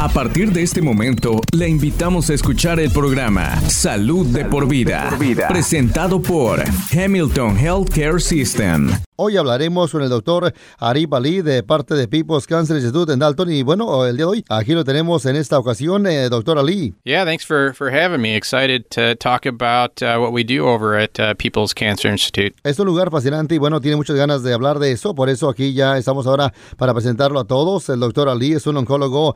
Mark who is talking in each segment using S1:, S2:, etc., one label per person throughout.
S1: A partir de este momento, le invitamos a escuchar el programa Salud, de, por vida, presentado por Hamilton Healthcare System.
S2: Hoy hablaremos con el doctor Arif Ali de parte de People's Cancer Institute en Dalton. Y bueno, el día de hoy, aquí lo tenemos en esta ocasión, eh, doctor Ali.
S3: Yeah, thanks for, for having me. Excited to talk about uh, what we do over at uh, People's Cancer Institute.
S2: Es un lugar fascinante y bueno, tiene muchas ganas de hablar de eso. Por eso aquí ya estamos ahora para presentarlo a todos. El doctor Ali es un oncólogo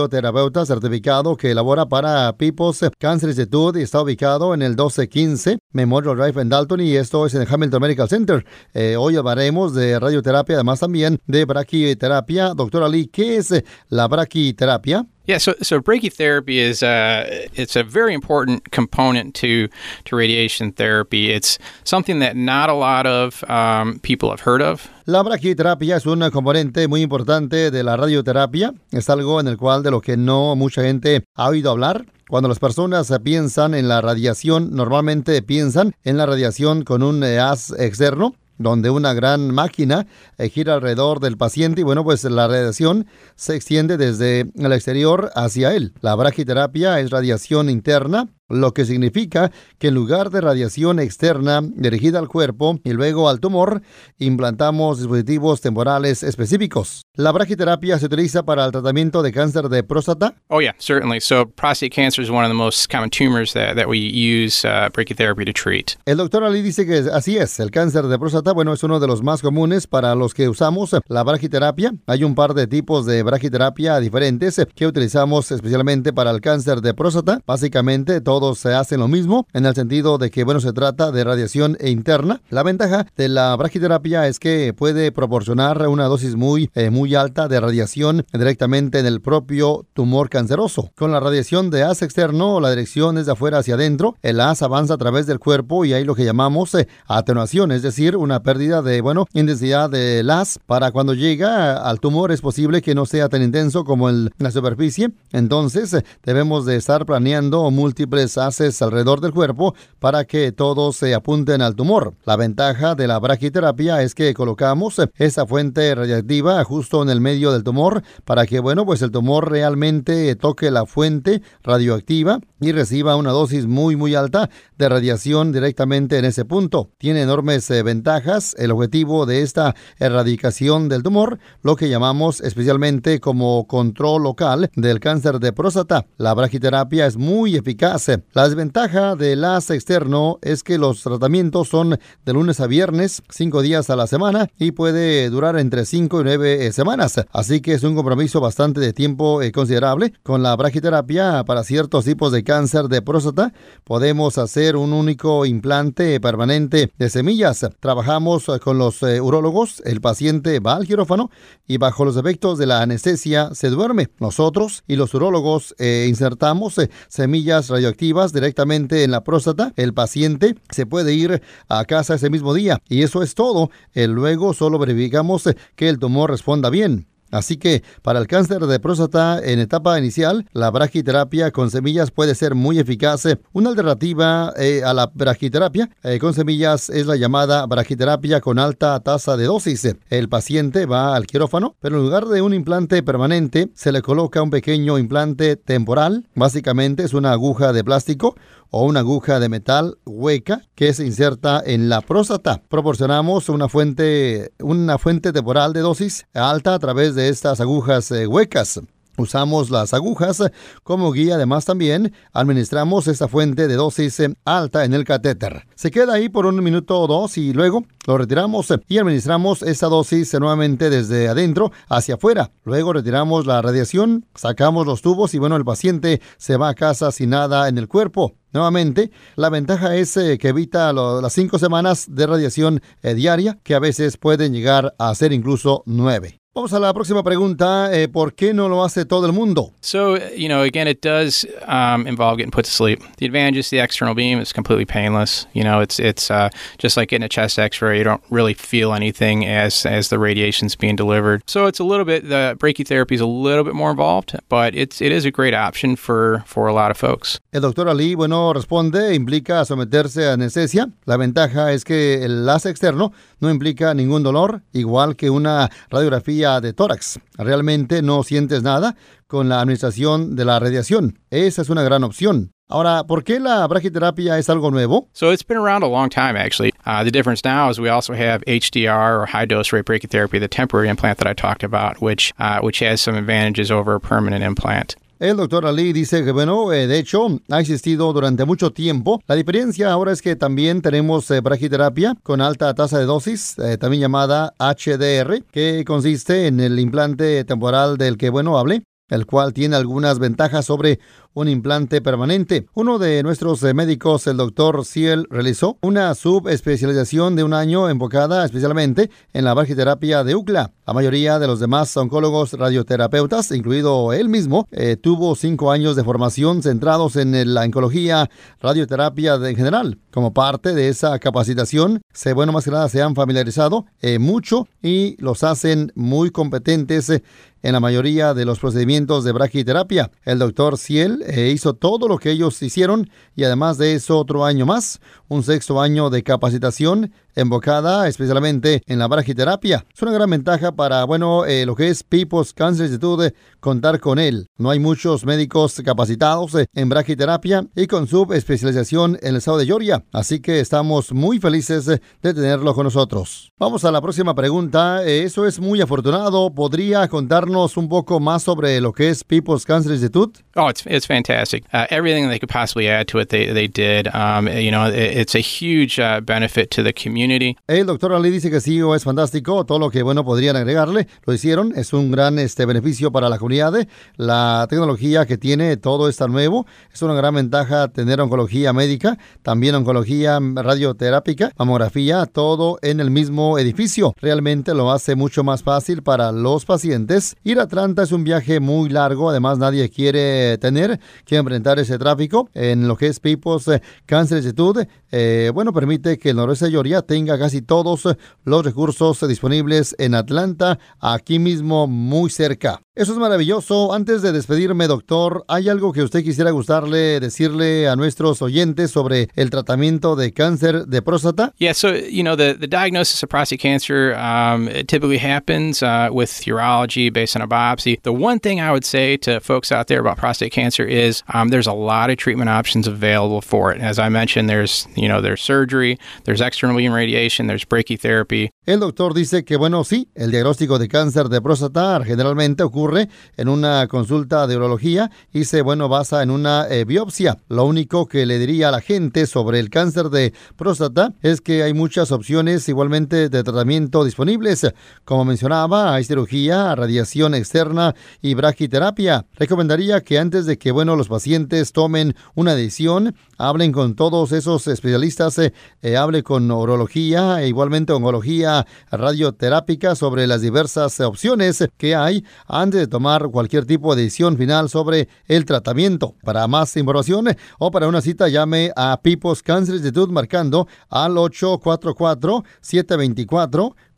S2: radioterapeuta certificado que elabora para People's Cancer Institute y está ubicado en el 1215 Memorial Drive en Dalton y esto es en el Hamilton Medical Center. Eh, hoy hablaremos de radioterapia, además también de braquiterapia. Doctor Ali, ¿qué es la braquiterapia?
S3: Yeah, so so brachytherapy is uh, it's a very important component to to radiation therapy. It's something that not a lot of um, people have heard of.
S2: La braquiterapia es un componente muy importante de la radioterapia. Es algo en el cual de lo que no mucha gente ha oído hablar. Cuando las personas piensan en la radiación, normalmente piensan en la radiación con un haz externo donde una gran máquina eh, gira alrededor del paciente y bueno, pues la radiación se extiende desde el exterior hacia él. La braquiterapia es radiación interna lo que significa que en lugar de radiación externa dirigida al cuerpo y luego al tumor, implantamos dispositivos temporales específicos. ¿La braquiterapia se utiliza para el tratamiento de cáncer de próstata?
S3: Oh yeah, certainly. So prostate cancer is one of the most common tumors that, that we use uh, brachytherapy to treat.
S2: El doctor Ali dice que así es. El cáncer de próstata, bueno, es uno de los más comunes para los que usamos la braquiterapia. Hay un par de tipos de braquiterapia diferentes que utilizamos especialmente para el cáncer de próstata. Básicamente todo se hacen lo mismo, en el sentido de que, bueno, se trata de radiación interna. La ventaja de la braquiterapia es que puede proporcionar una dosis muy, eh, muy alta de radiación directamente en el propio tumor canceroso. Con la radiación de haz externo, la dirección es de afuera hacia adentro, el haz avanza a través del cuerpo y hay lo que llamamos eh, atenuación, es decir, una pérdida de, bueno, intensidad del haz. Para cuando llega al tumor es posible que no sea tan intenso como en la superficie, entonces eh, debemos de estar planeando múltiples haces alrededor del cuerpo para que todos se apunten al tumor. La ventaja de la braquiterapia es que colocamos esa fuente radiactiva justo en el medio del tumor para que, bueno, pues el tumor realmente toque la fuente radioactiva y reciba una dosis muy, muy alta de radiación directamente en ese punto. Tiene enormes eh, ventajas. El objetivo de esta erradicación del tumor, lo que llamamos especialmente como control local del cáncer de próstata. La braquiterapia es muy eficaz. La desventaja del haz externo es que los tratamientos son de lunes a viernes, cinco días a la semana y puede durar entre cinco y nueve eh, semanas. Así que es un compromiso bastante de tiempo eh, considerable. Con la braquiterapia para ciertos tipos de cáncer de próstata podemos hacer un único implante permanente de semillas. Trabajamos con los eh, urólogos, el paciente va al quirófano y bajo los efectos de la anestesia se duerme. Nosotros y los urólogos insertamos semillas radioactivas directamente en la próstata, el paciente se puede ir a casa ese mismo día. Y eso es todo. luego solo verificamos que el tumor responda bien. Así que para el cáncer de próstata en etapa inicial, la braquiterapia con semillas puede ser muy eficaz. Una alternativa eh, a la braquiterapia eh, con semillas es la llamada braquiterapia con alta tasa de dosis. El paciente va al quirófano, pero en lugar de un implante permanente, se le coloca un pequeño implante temporal. Básicamente es una aguja de plástico o una aguja de metal hueca que se inserta en la próstata. Proporcionamos una fuente, una fuente temporal de dosis alta a través de estas agujas eh, huecas. Usamos las agujas como guía, además también administramos esta fuente de dosis eh, alta en el catéter. Se queda ahí por un minuto o dos y luego lo retiramos y administramos esa dosis nuevamente desde adentro hacia afuera. Luego retiramos la radiación, sacamos los tubos y bueno, el paciente se va a casa sin nada en el cuerpo. Nuevamente, la ventaja es eh, que evita las cinco semanas de radiación eh, diaria, que a veces pueden llegar a ser incluso nueve. Vamos a la próxima pregunta. Eh, ¿Por qué no lo hace todo el mundo?
S3: So, you know, again, it does um, involve getting put to sleep. The advantage is the external beam is completely painless. You know, it's it's uh, just like getting a chest X-ray. You don't really feel anything as as the radiation's being delivered. So it's a little bit the brachytherapy is a little bit more involved, but it's it is a great option for for a lot of folks.
S2: El doctor Ali, bueno, responde, implica someterse a anestesia. La ventaja es que el láser externo no implica ningún dolor, igual que una radiografía de tórax. Realmente no sientes nada con la administración de la radiación. Esa es una gran opción. Ahora, ¿por qué la brachiterapia es algo nuevo?
S3: So it's been around a long time, actually. Uh, the difference now is we also have HDR or high dose rate brachytherapy, the temporary implant that I talked about, which uh, which has some advantages over a permanent implant.
S2: El doctor Ali dice que, bueno, eh, de hecho, ha existido durante mucho tiempo. La diferencia ahora es que también tenemos eh, brachiterapia con alta tasa de dosis, eh, también llamada HDR, que consiste en el implante temporal del que, bueno, hable el cual tiene algunas ventajas sobre un implante permanente. Uno de nuestros eh, médicos, el doctor Ciel, realizó una subespecialización de un año enfocada especialmente en la brachiterapia de UCLA. La mayoría de los demás oncólogos radioterapeutas, incluido él mismo, eh, tuvo cinco años de formación centrados en la oncología radioterapia en general. Como parte de esa capacitación, se, bueno, más que nada se han familiarizado eh, mucho y los hacen muy competentes en la mayoría de los procedimientos de brachiterapia. El doctor Ciel eh, hizo todo lo que ellos hicieron y además de eso otro año más, un sexto año de capacitación enfocada especialmente en la brachiterapia. Es una gran ventaja para, bueno, eh, lo que es People's Cancer Institute contar con él. No hay muchos médicos capacitados eh, en brachiterapia y con su especialización en el estado de Georgia, así que estamos muy felices de tenerlo con nosotros. Vamos a la próxima pregunta. Eso es muy afortunado. ¿Podría contarnos un poco más sobre lo que es People's Cancer Institute?
S3: Oh, it's, it's fantastic. Uh, everything they could possibly add to it, they, they did. Um, you know, it, it's a huge uh, benefit to the community.
S2: El doctor Ali dice que sí, es fantástico. Todo lo que, bueno, podrían agregarle, lo hicieron. Es un gran este, beneficio para la comunidad. La tecnología que tiene todo está nuevo. Es una gran ventaja tener oncología médica, también oncología radioterápica, mamografía, todo en el mismo edificio. Realmente lo hace mucho más fácil para los pacientes. Ir a Atlanta es un viaje muy largo. Además, nadie quiere tener que enfrentar ese tráfico. En lo que es People's eh, Cancer Institute, eh, bueno, permite que el noroeste de tenga casi todos los recursos disponibles en Atlanta, aquí mismo muy cerca. Eso es maravilloso. Antes de despedirme, doctor, ¿hay algo que usted quisiera gustarle decirle a nuestros oyentes sobre el tratamiento de cáncer de próstata?
S3: Yeah, so, you know, the, the diagnosis of prostate cancer um, it typically happens uh, with urology based on a biopsy. The one thing I would say to folks out there about prostate cancer is um, there's a lot of treatment options available for it. As I mentioned, there's, you know, there's surgery, there's external beam radiation, there's brachytherapy.
S2: El doctor dice que, bueno, sí, el diagnóstico de cáncer de próstata generalmente ocurre en una consulta de urología y se, bueno, basa en una eh, biopsia. Lo único que le diría a la gente sobre el cáncer de próstata es que hay muchas opciones igualmente de tratamiento disponibles. Como mencionaba, hay cirugía, radiación externa y brachiterapia. Recomendaría que antes de que, bueno, los pacientes tomen una decisión, hablen con todos esos especialistas, eh, eh, hable con urología e igualmente oncología radioterápica sobre las diversas opciones que hay antes de tomar cualquier tipo de decisión final sobre el tratamiento. Para más información o para una cita llame a People's Cancer Institute marcando al 844 724